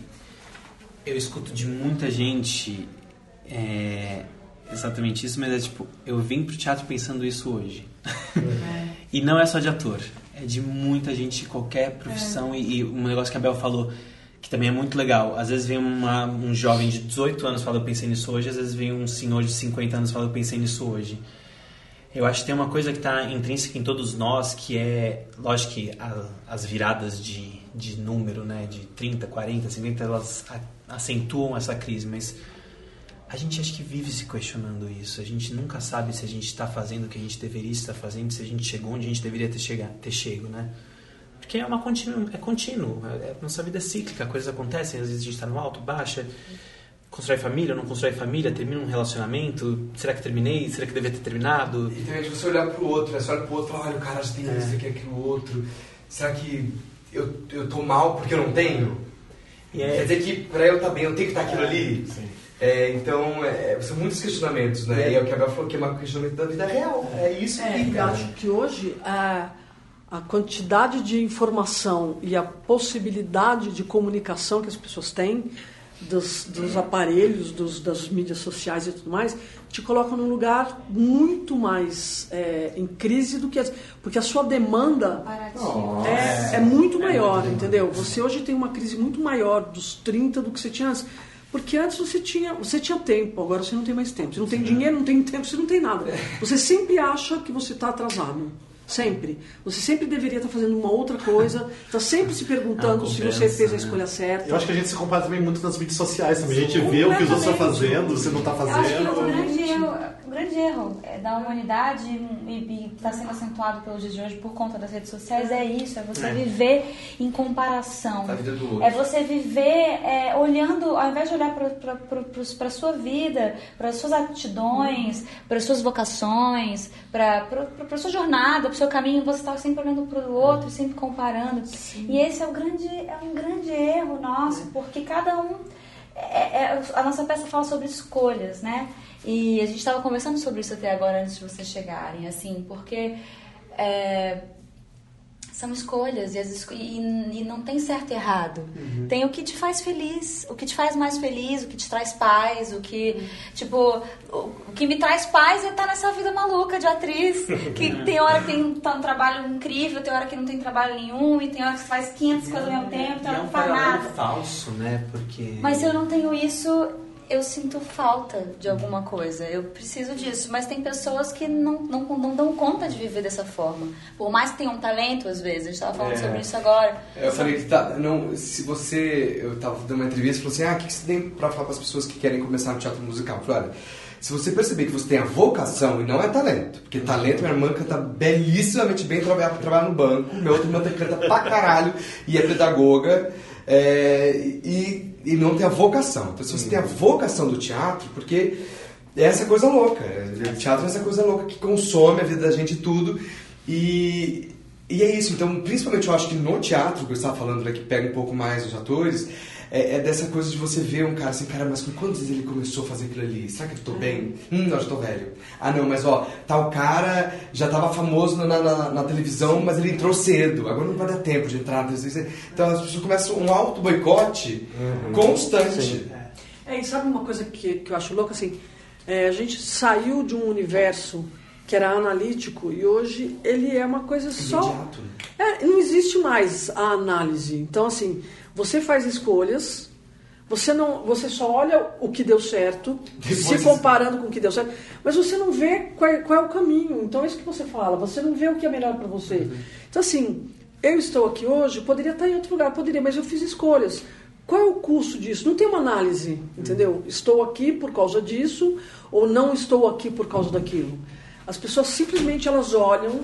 eu escuto de muita gente é, exatamente isso, mas é tipo, eu vim pro teatro pensando isso hoje. E não é só de ator, é de muita gente de qualquer profissão. E, e um negócio que a Bel falou, que também é muito legal. Às vezes vem uma- um jovem de 18 anos fala, eu pensei nisso hoje, às vezes vem um senhor de 50 anos fala, eu pensei nisso hoje. Eu acho que tem uma coisa que está intrínseca em todos nós, que é, lógico que a- as viradas de, de número, né, de 30, 40, 50, elas a- acentuam essa crise, mas a gente acho que vive se questionando isso. A gente nunca sabe se a gente está fazendo o que a gente deveria estar fazendo, se a gente chegou onde a gente deveria ter, chega, ter chego, né? Porque é uma é contínuo, é, é- nossa vida é cíclica, coisas acontecem, às vezes a gente está no alto, baixa, constrói família, não constrói família, termina um relacionamento, será que terminei, será que devia ter terminado? E também de você olhar pro outro, né? Você olha pro outro e fala, olha, o cara já tem isso aqui, aquilo, outro. Será que eu, eu tô mal porque eu não tenho? E é- Quer dizer que pra eu estar bem, eu tenho que estar aquilo ali? É, então, é, são muitos questionamentos, né? E é o que a Bel falou, que é um questionamento da vida real. É isso É, que, eu cara. acho que hoje a, a quantidade de informação e a possibilidade de comunicação que as pessoas têm dos, dos aparelhos, dos, das mídias sociais e tudo mais, te colocam num lugar muito mais é, em crise do que as, porque a sua demanda é, é muito maior, entendeu? Você hoje tem uma crise muito maior dos 30 do que você tinha antes. Porque antes você tinha, você tinha tempo, agora você não tem mais tempo. Você não tem dinheiro, não tem tempo, você não tem nada. Você sempre acha que você está atrasado. Sempre. Você sempre deveria estar fazendo uma outra coisa, está sempre se perguntando É uma se você fez a né? escolha certa. Eu acho que a gente se compara também muito nas mídias sociais também. A gente vê o que os outros estão fazendo, você não está Eu acho que o fazendo. grande erro, o grande erro é da humanidade e está sendo acentuado pelos dias de hoje por conta das redes sociais é isso, é você viver em comparação. A vida do outro. É você viver é, olhando, ao invés de olhar para a sua vida, para as suas aptidões, para as suas vocações, para a sua jornada, para o seu caminho, você está sempre olhando para o outro, sempre comparando. E esse é, o grande, é um grande erro nosso, porque cada um é- é- a nossa peça fala sobre escolhas, né? E a gente estava conversando sobre isso até agora antes de vocês chegarem, assim, porque é, são escolhas e, esco- e- e não tem certo e errado. Tem o que te faz feliz, o que te faz mais feliz, o que te traz paz, o que, tipo, o, o que me traz paz é estar nessa vida maluca de atriz, que tem hora que tem tá um trabalho incrível, tem hora que não tem trabalho nenhum, e tem hora que faz 500 coisas ao mesmo tempo, tem E hora é que um não faz nada. falso, né? Porque... Mas se eu não tenho isso, eu sinto falta de alguma coisa. Eu preciso disso. Mas tem pessoas que não, não, não dão conta de viver dessa forma. Por mais que tenham um talento, às vezes. A gente estava falando É. sobre isso agora. Eu falei que tá, não, se você, eu tava dando uma entrevista e falou assim, ah, o que que você tem pra falar para as pessoas que querem começar no teatro musical? Eu falei, olha, se você perceber que você tem a vocação e não é talento, porque talento, minha irmã canta belíssimamente bem, trabalha, trabalha no banco, minha outra irmã canta pra caralho e é pedagoga, é, e, e não tem a vocação. Então se você tem a vocação do teatro, porque é essa coisa louca, o teatro é essa coisa louca que consome a vida da gente tudo, e, e é isso, então, principalmente eu acho que no teatro, que eu estava falando, né, que pega um pouco mais os atores, é, é dessa coisa de você ver um cara assim, cara, mas com quantos ele começou a fazer aquilo ali? Será que eu tô bem? Hum, não, já tô velho. Ah, não, mas ó, tal cara já tava famoso na, na, na televisão, mas ele entrou cedo. Agora não vai dar tempo de entrar na televisão. Então as pessoas começam um auto boicote constante. É, e sabe uma coisa que, que eu acho louca, assim, é, a gente saiu de um universo que era analítico e hoje ele é uma coisa só... Imediato. É, não existe mais a análise. Então, assim, você faz escolhas, você não, você só olha o que deu certo, Depois se comparando com o que deu certo, mas você não vê qual é, qual é o caminho. Então, é isso que você fala, você não vê o que é melhor para você. Então, assim, eu estou aqui hoje, poderia estar em outro lugar, poderia, mas eu fiz escolhas. Qual é o custo disso? Não tem uma análise, entendeu? Estou aqui por causa disso ou não estou aqui por causa daquilo. As pessoas simplesmente elas olham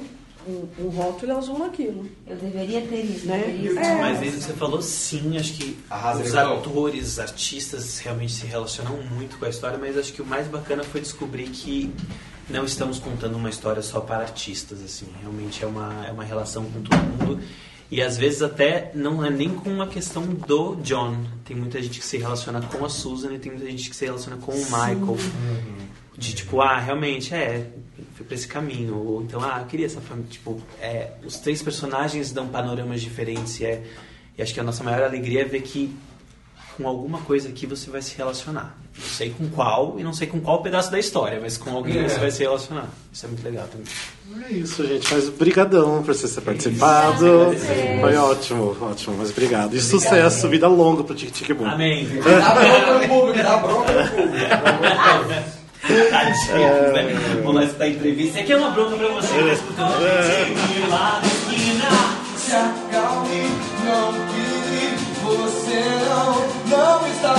um, um rótulo e naquilo. Eu deveria ter isso, Né? É. Mas isso que você falou, sim, acho que Arrasa, os irmão. atores, artistas realmente se relacionam muito com a história, mas acho que o mais bacana foi descobrir que não estamos contando uma história só para artistas, assim, realmente é uma, é uma relação com todo mundo. E às vezes até não é nem com a questão do John. Tem muita gente que se relaciona com a Susan e tem muita gente que se relaciona com o Michael. De tipo, ah, realmente, é, foi pra esse caminho. Ou então, ah, eu queria essa família. Tipo, é, os três personagens dão panoramas diferentes. E, é, e acho que a nossa maior alegria é ver que com alguma coisa aqui você vai se relacionar. Não sei com qual e não sei com qual pedaço da história, mas com alguém você vai se relacionar. Isso é muito legal também. É isso, gente. Mas brigadão por você ter participado. Foi ótimo, ótimo. Mas obrigado. E sucesso, vida longa pro Tic Tic Boom. Amém. Dá bronca no público, dá bronca no público. Tadinho, né? Vamos lá escutar entrevista. Aqui é uma bronca pra você que tá escutando. Lá na esquina. Se acalme, não pire, você não, não está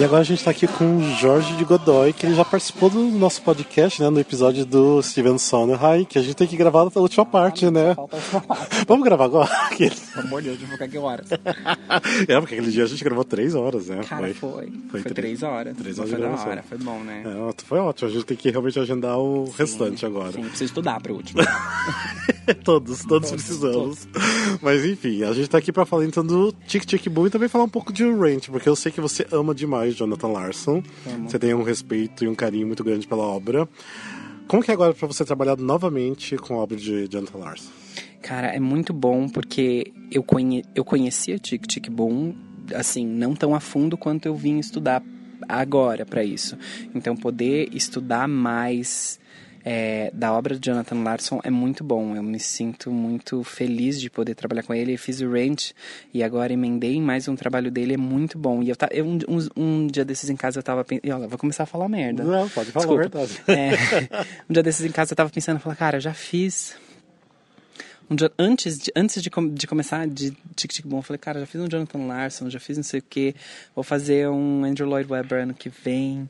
E agora a gente tá aqui com o Jorge de Godoy, que ele já participou do nosso podcast, né? No episódio do Steven Sondheim, que a gente tem que gravar a última parte, né? Falta uma parte. Vamos gravar agora? Pelo amor de Deus, vou ficar que horas? É, porque aquele dia a gente gravou três horas, né? Cara, foi. Foi, três horas. Três horas foi de gravação. hora, foi bom, né? É, foi ótimo. A gente tem que realmente agendar o restante agora. Sim, preciso estudar pra última. todos, todos precisamos. Mas enfim, a gente tá aqui pra falar então do Tic Tic Boom e também falar um pouco de Ranch, porque eu sei que você ama demais Jonathan Larson. Você tem um respeito e um carinho muito grande pela obra. Como que é agora pra você trabalhar novamente com a obra de Jonathan Larson? Cara, é muito bom porque eu, conhe... eu conhecia Tic Tic Boom, assim, não tão a fundo quanto eu vim estudar agora pra isso. Então, poder estudar mais é, da obra de Jonathan Larson é muito bom. Eu me sinto muito feliz de poder trabalhar com ele. Eu fiz o Ranch e agora emendei em mais um trabalho dele, é muito bom. E eu, ta... eu um, um, dia desses em casa eu tava pensando. Olha, vou começar a falar merda. Não, pode falar Desculpa. a verdade. É, um dia desses em casa eu tava pensando, eu falei, cara, eu já fiz um dia, antes de, antes de, com- de começar de Tic Tic Boom, eu falei, cara, já fiz um Jonathan Larson, já fiz não sei o que, vou fazer um Andrew Lloyd Webber ano que vem.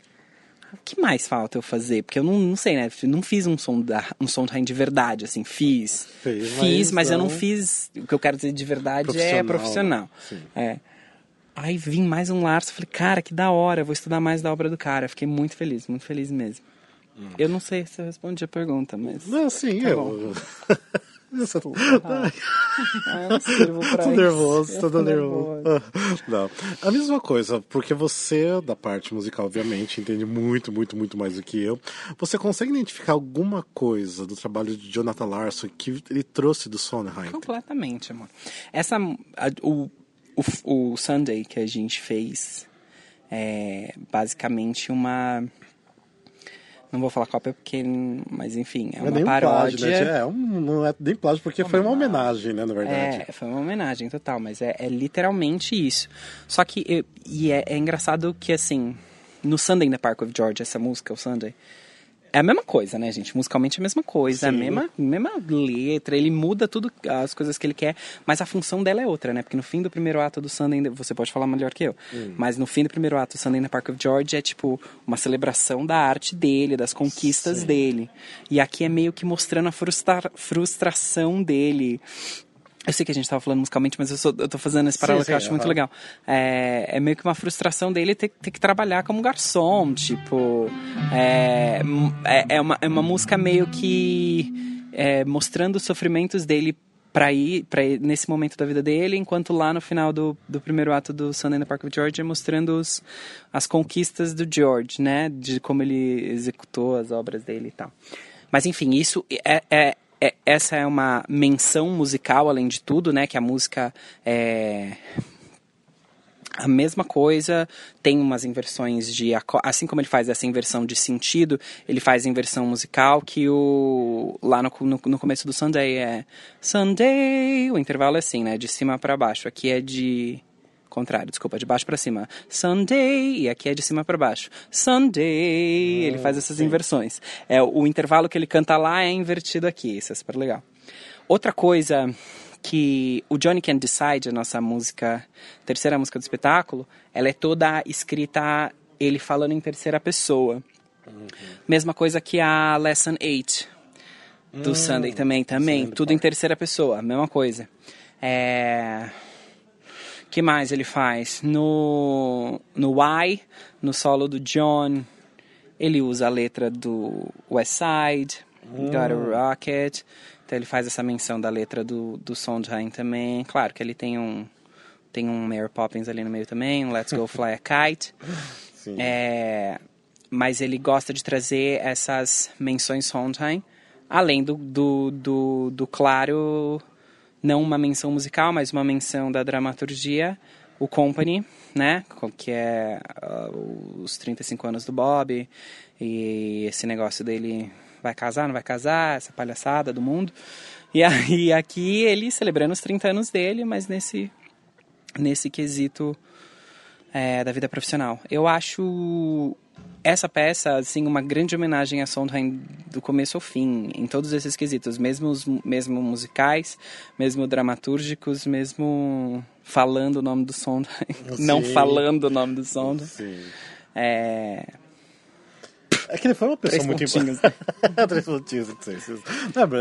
O que mais falta eu fazer? Porque eu não, não sei, né? Não fiz um som da, um som de verdade, assim, fiz. Fez, fiz, mas mas eu não não- fiz. O que eu quero dizer de verdade é Profissional, profissional. sim. É. Aí vim mais um Larson, falei, cara, que da hora, eu vou estudar mais da obra do cara. Fiquei muito feliz, muito feliz mesmo. Eu não sei se eu respondi a pergunta, mas. Não, sim, Tá eu. Você Ah, eu não sirvo pra Tô isso. nervoso, tô tô nervoso. Não. A mesma coisa, porque você, da parte musical, obviamente, entende muito, muito, muito mais do que eu. Você consegue identificar alguma coisa do trabalho de Jonathan Larson que ele trouxe do Sondheim? Completamente, amor. Essa, a- o, o, o Sunday que a gente fez é basicamente uma. Não vou falar cópia porque. Mas enfim, é Não é uma um paródia. plágio, né? É, um, não é nem plágio, porque foi uma homenagem, né, na verdade. É, foi uma homenagem total, mas é, é literalmente isso. Só que, eu- e é, é engraçado que, assim, no Sunday in the Park with George, essa música, o Sunday, é a mesma coisa, né, gente? Musicalmente é a mesma coisa, a Sim. mesma, mesma letra, ele muda tudo, as coisas que ele quer, mas a função dela é outra, né? Porque no fim do primeiro ato do Sunday, você pode falar melhor que eu, mas no fim do primeiro ato do Sunday the Park with George é, tipo, uma celebração da arte dele, das conquistas dele. E aqui é meio que mostrando a frustra- frustração dele Eu sei que a gente tava falando musicalmente, mas eu, sou, eu tô fazendo esse paralelo que eu acho muito legal. É, é meio que uma frustração dele ter, ter que trabalhar como garçom, tipo... É, é, é uma, é uma música meio que é, mostrando os sofrimentos dele pra ir, pra ir nesse momento da vida dele, enquanto lá no final do, do primeiro ato do Sunday in the Park with George é mostrando os, as conquistas do George, né? De como ele executou as obras dele e tal. Mas enfim, isso é, é, é- essa é uma menção musical, além de tudo, né? Que a música é a mesma coisa, tem umas inversões de assim como ele faz essa inversão de sentido, ele faz inversão musical que o lá no, no, no começo do Sunday é Sunday, o intervalo é assim, né, de cima para baixo. Aqui é de contrário, desculpa, de baixo para cima. Sunday e aqui é de cima para baixo. Sunday, ele faz essas inversões. É o intervalo que ele canta lá é invertido aqui, isso é super legal. Outra coisa que o Johnny Can Decide, a nossa música, terceira música do espetáculo, ela é toda escrita ele falando em terceira pessoa. Mesma coisa que a Lesson 8 do Sunday também, também, tudo em terceira pessoa, mesma coisa. É que mais ele faz? No, no Why, no solo do John, ele usa a letra do West Side, Got a Rocket. Então ele faz essa menção da letra do, do Sondheim também. Claro que ele tem um tem um Mary Poppins ali no meio também, um Let's Go Fly a Kite. É, mas ele gosta de trazer essas menções Sondheim, além do, do, do, do claro, não uma menção musical, mas uma menção da dramaturgia, o Company, né, que é ah, os 35 anos do Bob, e esse negócio dele vai casar, não vai casar, essa palhaçada do mundo. E aí aqui ele celebrando os 30 anos dele, mas nesse, nesse quesito é, da vida profissional. Eu acho essa peça assim uma grande homenagem a Sondheim do começo ao fim, em todos esses quesitos, mesmo os, mesmo musicais, mesmo dramatúrgicos, mesmo falando o nome do Sondheim, não falando o nome do Sondheim. Sim. É, É que ele foi uma pessoa Três muito importante. Três pontinhos, não sei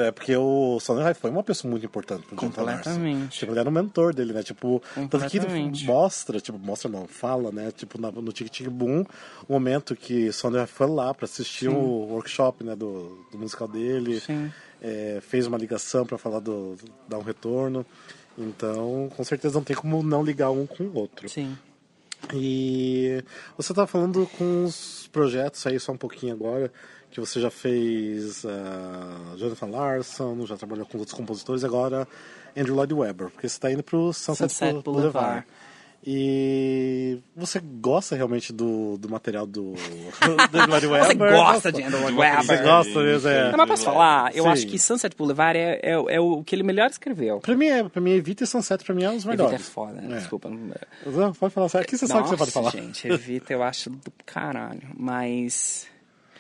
é porque o Sondheim foi uma pessoa muito importante pro Jonathan Larson. Tipo, ele era o mentor dele, né? Tipo, tanto que mostra, tipo, mostra não, fala, né? Tipo, na- no Tic Tic Boom, o momento que Sondheim foi lá pra assistir o workshop, né? Do, do musical dele. Sim. É, fez uma ligação pra falar do, dar um retorno. Então, com certeza não tem como não ligar um com o outro. sim. E você tá falando com os projetos aí só um pouquinho agora, que você já fez uh, Jonathan Larson, já trabalhou com outros compositores, agora Andrew Lloyd Webber, porque você está indo pro Sunset, Sunset Boulevard. Boulevard. E você gosta realmente do, do material do, do Andrew Lloyd Webber? Você gosta de Lloyd Webber? Você gosta mesmo, é. Não, mas posso falar? Eu Sim. acho que Sunset Boulevard é, é, é o que ele melhor escreveu. Pra mim, é, pra mim, Evita e Sunset, pra mim, é os Evita é melhores. foda, né? É. Desculpa. não- Não, Pode falar sério. Aqui você sabe o que você pode falar. gente, Evita eu acho do caralho. Mas.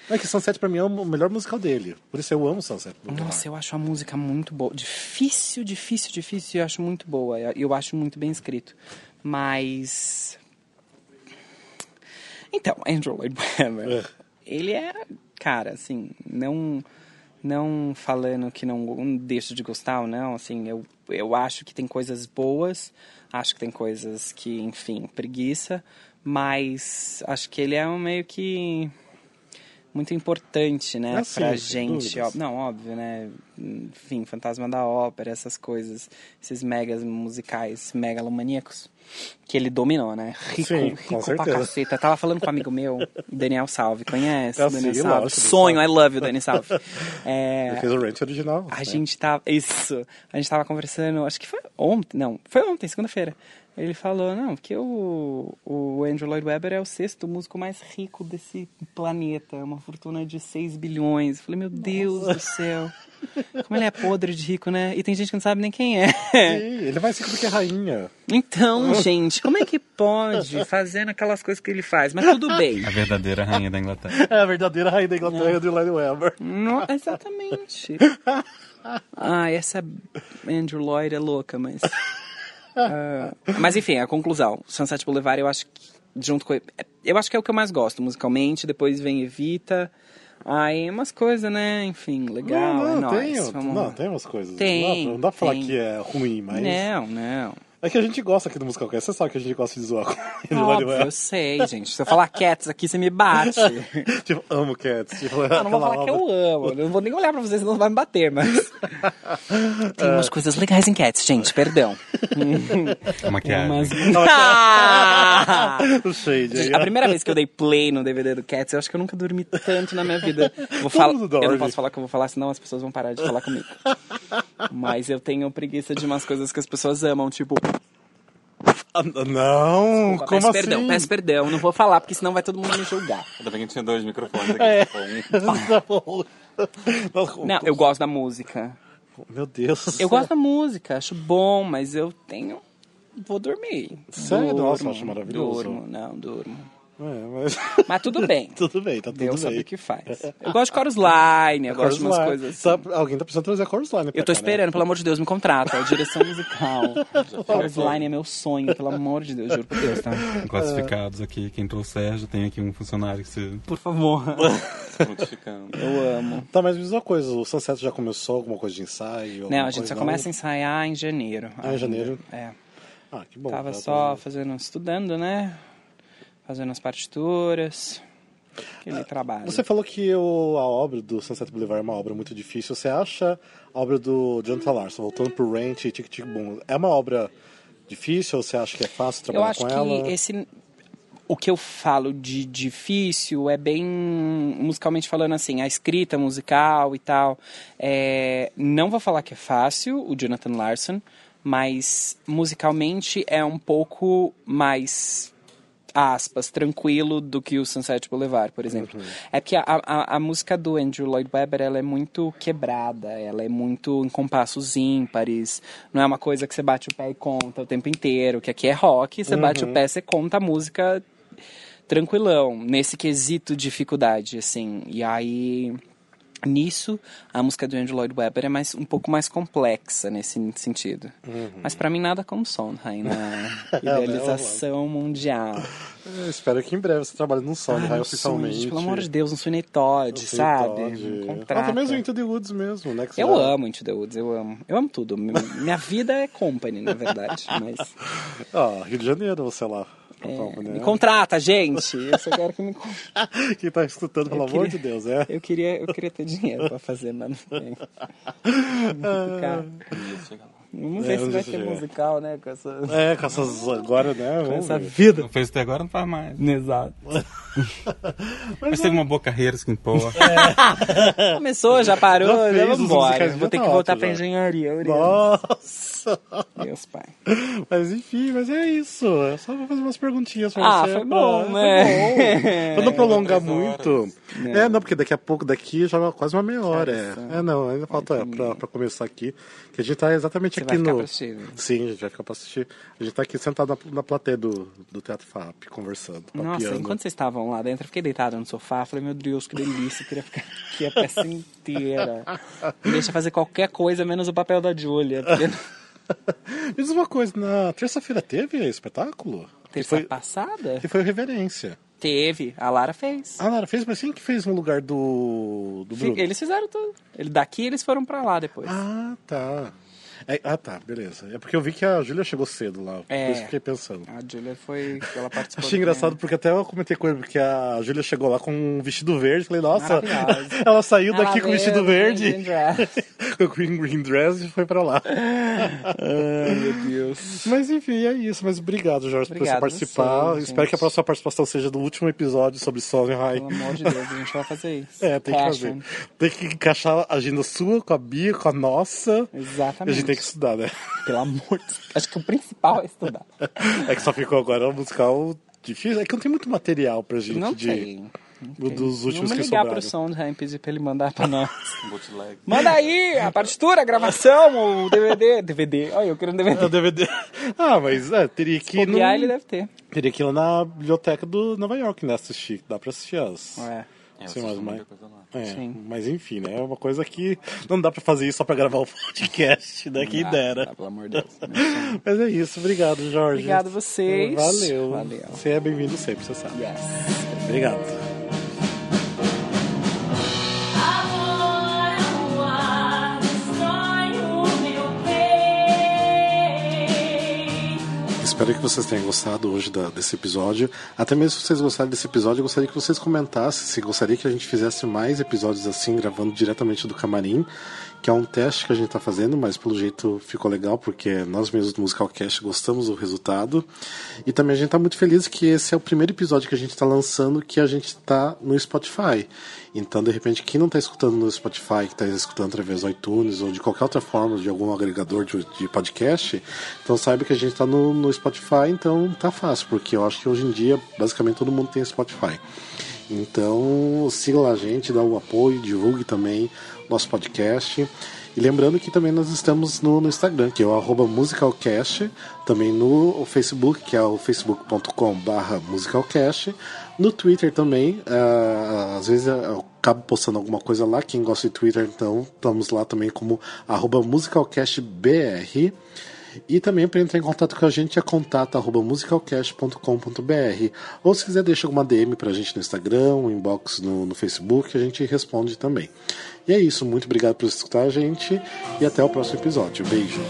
É que Sunset pra mim é o melhor musical dele. Por isso eu amo Sunset. Boulevard. Nossa, eu acho a música muito boa. Difícil, difícil, difícil. Eu acho muito boa. Eu acho muito bem escrito. Mas. Então, Andrew Lloyd Webber. Ele é. Cara, assim, não. Não falando que não, não deixo de gostar ou não, assim, eu, eu acho que tem coisas boas, acho que tem coisas que, enfim, preguiça, mas acho que ele é um meio que muito importante, né, Ah, pra gente. ó- não, óbvio, né? Enfim, Fantasma da Ópera, essas coisas, esses megas musicais megalomaníacos que ele dominou, né? Rico, Sim, com rico pra caceta. Tava falando com um amigo meu, Daniel Salve, conhece? Eu Daniel Salve. lógico, Sonho. I love you, Daniel Salve. É, Ele fez o Ranch original. a né? gente tava. Isso. A gente tava conversando, acho que foi ontem. Não, foi ontem, segunda-feira. Ele falou, não, porque o, o Andrew Lloyd Webber é o sexto músico mais rico desse planeta. Uma fortuna de 6 bilhões. Eu falei, meu Deus do céu. Como ele é podre de rico, né? E tem gente que não sabe nem quem é. Sim, ele vai ser porque é rainha. Então, gente, como é que pode fazendo aquelas coisas que ele faz? Mas tudo bem. A verdadeira rainha da Inglaterra. É a verdadeira rainha da Inglaterra, Andrew Lloyd Webber. Não, exatamente. Ah, essa Andrew Lloyd é louca, mas. Ah, mas enfim, a conclusão. Sunset Boulevard, eu acho que. Junto com. Eu acho que é o que eu mais gosto musicalmente. Depois vem Evita. Aí umas coisas, né? Enfim, legal, não, é não, nóis. tem, vamos- não, tem umas coisas. Tem, Não dá, não dá pra falar tem. que é ruim, mas. Não, não. É que a gente gosta aqui do Musical Cast. Você sabe que a gente gosta de zoar com ele. Óbvio, eu sei, gente. Se eu falar Cats aqui, você me bate. tipo, amo Cats. Tipo, Eu não vou falar que eu amo. Eu não vou nem olhar pra vocês, senão você vai me bater, mas. Tem umas coisas legais em Cats, gente, perdão. Maquiagem. Mas... Ah! o shade aí. Gente, a primeira vez que eu dei play no DVD do Cats, eu acho que eu nunca dormi tanto na minha vida. Vou falar, eu não posso falar o que eu vou falar, senão as pessoas vão parar de falar comigo. Mas eu tenho preguiça de umas coisas que as pessoas amam, tipo, Ah, Não, Desculpa, como peço assim? perdão, peço perdão, não vou falar, porque senão vai todo mundo me julgar. Ainda bem que tinha dois microfones aqui. É. Um. Tá bom. Não, eu gosto da música. Meu Deus. do Eu gosto da música, acho bom, mas eu tenho. Vou dormir. Sério? Durmo, Nossa, acho maravilhoso. Durmo, não, durmo. É, mas... Mas tudo bem. tudo bem, tá tudo Deus bem. sabe o que faz. Eu gosto de Chorus Line, eu gosto de umas coisas Line. assim. Tá- alguém tá precisando trazer a Chorus Line Eu tô cá, né? esperando, pelo amor de Deus, me contrata. A direção musical. Chorus Line é meu sonho, pelo amor de Deus, juro por Deus, tá? Classificados aqui. Quem trouxe Sérgio tem aqui um funcionário que se Por favor. Eu amo. Tá, mas me diz uma coisa, o Sunset já começou alguma coisa de ensaio? Não, a gente coisa só começa a ensaiar em janeiro. Ah, em janeiro? É. Ah, que bom. Tava tá, só tá. fazendo, estudando, né? Fazendo as partituras. Aquele trabalho. Você falou que o, a obra do Sunset Boulevard é uma obra muito difícil. Você acha a obra do Jonathan Larson, voltando pro Rent e Tic Tic Boom, é uma obra difícil ou você acha que é fácil Eu trabalhar acho com que ela? esse. O que eu falo de difícil é bem musicalmente falando assim, a escrita musical e tal. É, não vou falar que é fácil, o Jonathan Larson, mas musicalmente é um pouco mais aspas, tranquilo do que o Sunset Boulevard, por exemplo. É porque a, a, a música do Andrew Lloyd Webber, ela é muito quebrada, ela é muito em compassos ímpares, não é uma coisa que você bate o pé e conta o tempo inteiro, que aqui é rock, você bate o pé, você conta a música tranquilão, nesse quesito dificuldade, assim. E aí, nisso, a música do Andrew Lloyd Webber é mais, um pouco mais complexa nesse sentido. Mas pra mim nada como Sondheim na idealização mundial. Eu espero que em breve você trabalhe num vai meu oficialmente. sonho, pelo amor de Deus, um Sweeney Todd, sabe? Um Ah, até mesmo Into the Woods mesmo, né? Eu já- amo Into the Woods, eu amo. Eu amo tudo. Mi- Minha vida é company, na verdade. Mas Ah, Rio de Janeiro, você lá. É, né? me contrata, gente. Eu só quero que me Quem tá escutando, pelo Eu amor queria- de Deus, é. Eu queria, eu queria ter dinheiro pra fazer, mas não tem. Muito caro. Não sei É, se vai já ter musical, né? Com essa, É, com essas agora, né? com essa ver. vida. Não fez até agora, não faz mais. Exato. Mas teve uma boa carreira, isso que importa. Começou, já parou, Já já, fez, os vamos embora. Vou já ter tá que voltar alto pra já. engenharia. obrigado. Nossa! Deus, pai. Mas enfim, mas é isso. Eu só vou fazer umas perguntinhas pra Ah, você. foi bom, Ah, né? Foi bom. Pra não prolongar muito. É, não, porque daqui a pouco, daqui já é quase uma meia hora. É, é não, ainda falta é, pra, pra começar aqui. Que a gente tá exatamente Você aqui vai ficar no. pra assistir, né? Sim, a gente vai ficar pra assistir. A gente tá aqui sentado na, na plateia do, do Teatro FAP, conversando, Nossa, enquanto vocês estavam lá dentro, eu fiquei deitada no sofá. Falei, meu Deus, que delícia. Eu queria ficar aqui a peça inteira. Me deixa fazer qualquer coisa, menos o papel da Julia. Me diz uma coisa, na terça-feira teve espetáculo? Terça foi, passada? que foi Reverência. Teve. A Lara fez. Ah, Lara fez, mas quem que fez no lugar do, do Bruno? Eles fizeram tudo. Ele, daqui eles foram pra lá depois. Ah, tá. É- ah, tá, beleza. É porque eu vi que a Júlia chegou cedo lá, por É. isso que eu fiquei pensando. A Julia foi. Ela participou. Achei do engraçado porque até eu comentei com ele, porque a Júlia chegou lá com um vestido verde. Falei, nossa, ela saiu Ela daqui com o veio vestido verde, o green, green dress e foi pra lá. Ai, meu Deus. Mas enfim, é isso. Mas obrigado, Jorge, Obrigado por você participar. vocês, Espero que a próxima participação seja do último episódio sobre Sondheim. Pelo amor de Deus, a gente vai fazer isso. É, tem que Passion. fazer. Tem que encaixar a agenda sua com a Bia, com a nossa. E a Exatamente. gente tem que estudar, né? Pelo amor de Deus. Acho que o principal é estudar. É que só ficou agora um musical difícil. É que não tem muito material pra gente Não de. tem. O Dos últimos Vamos que ligar sobraram. pro Sondheim e pedir pra ele mandar pra nós. Manda aí a partitura, a gravação, o DVD. DVD. Olha, eu quero um É DVD. o DVD. Ah, mas é, teria que ir no... Ele deve ter. Teria que ir lá na biblioteca do Nova York, né? Assistir. Dá pra assistir as. É. É, Sim, mas, mas, é, mas enfim, né? É uma coisa que não dá pra fazer isso só pra gravar o podcast, né? Quem Ah, dera. tá, pelo amor de Deus. Mas é isso, obrigado, Jorge. Obrigado a vocês. Valeu. Valeu. Você é bem-vindo sempre, você sabe. Yes. Obrigado. Espero que vocês tenham gostado hoje da, desse episódio. Até mesmo se vocês gostaram desse episódio, eu gostaria que vocês comentassem se gostaria que a gente fizesse mais episódios assim, gravando diretamente do camarim que é um teste que a gente está fazendo, mas pelo jeito ficou legal, porque nós mesmos do Musicalcast gostamos do resultado. E também a gente está muito feliz que esse é o primeiro episódio que a gente está lançando que a gente está no Spotify. Então, de repente, quem não está escutando no Spotify, que está escutando através do iTunes ou de qualquer outra forma, de algum agregador de, de podcast, então saiba que a gente está no, no Spotify, então tá fácil, porque eu acho que hoje em dia, basicamente, todo mundo tem Spotify. Então, siga lá a gente, dá o apoio, divulgue também nosso podcast. E lembrando que também nós estamos no, no Instagram, que é o musicalcast, também no Facebook, que é o facebook.com musicalcast, no Twitter também, uh, às vezes eu acabo postando alguma coisa lá, quem gosta de Twitter, então estamos lá também como musicalcastbr. E também para entrar em contato com a gente é contato@musicalcast.com.br. Ou se quiser deixa alguma DM para a gente no Instagram, um inbox no, no Facebook, a gente responde também. E é isso, muito obrigado por escutar a gente e até o próximo episódio. Beijo.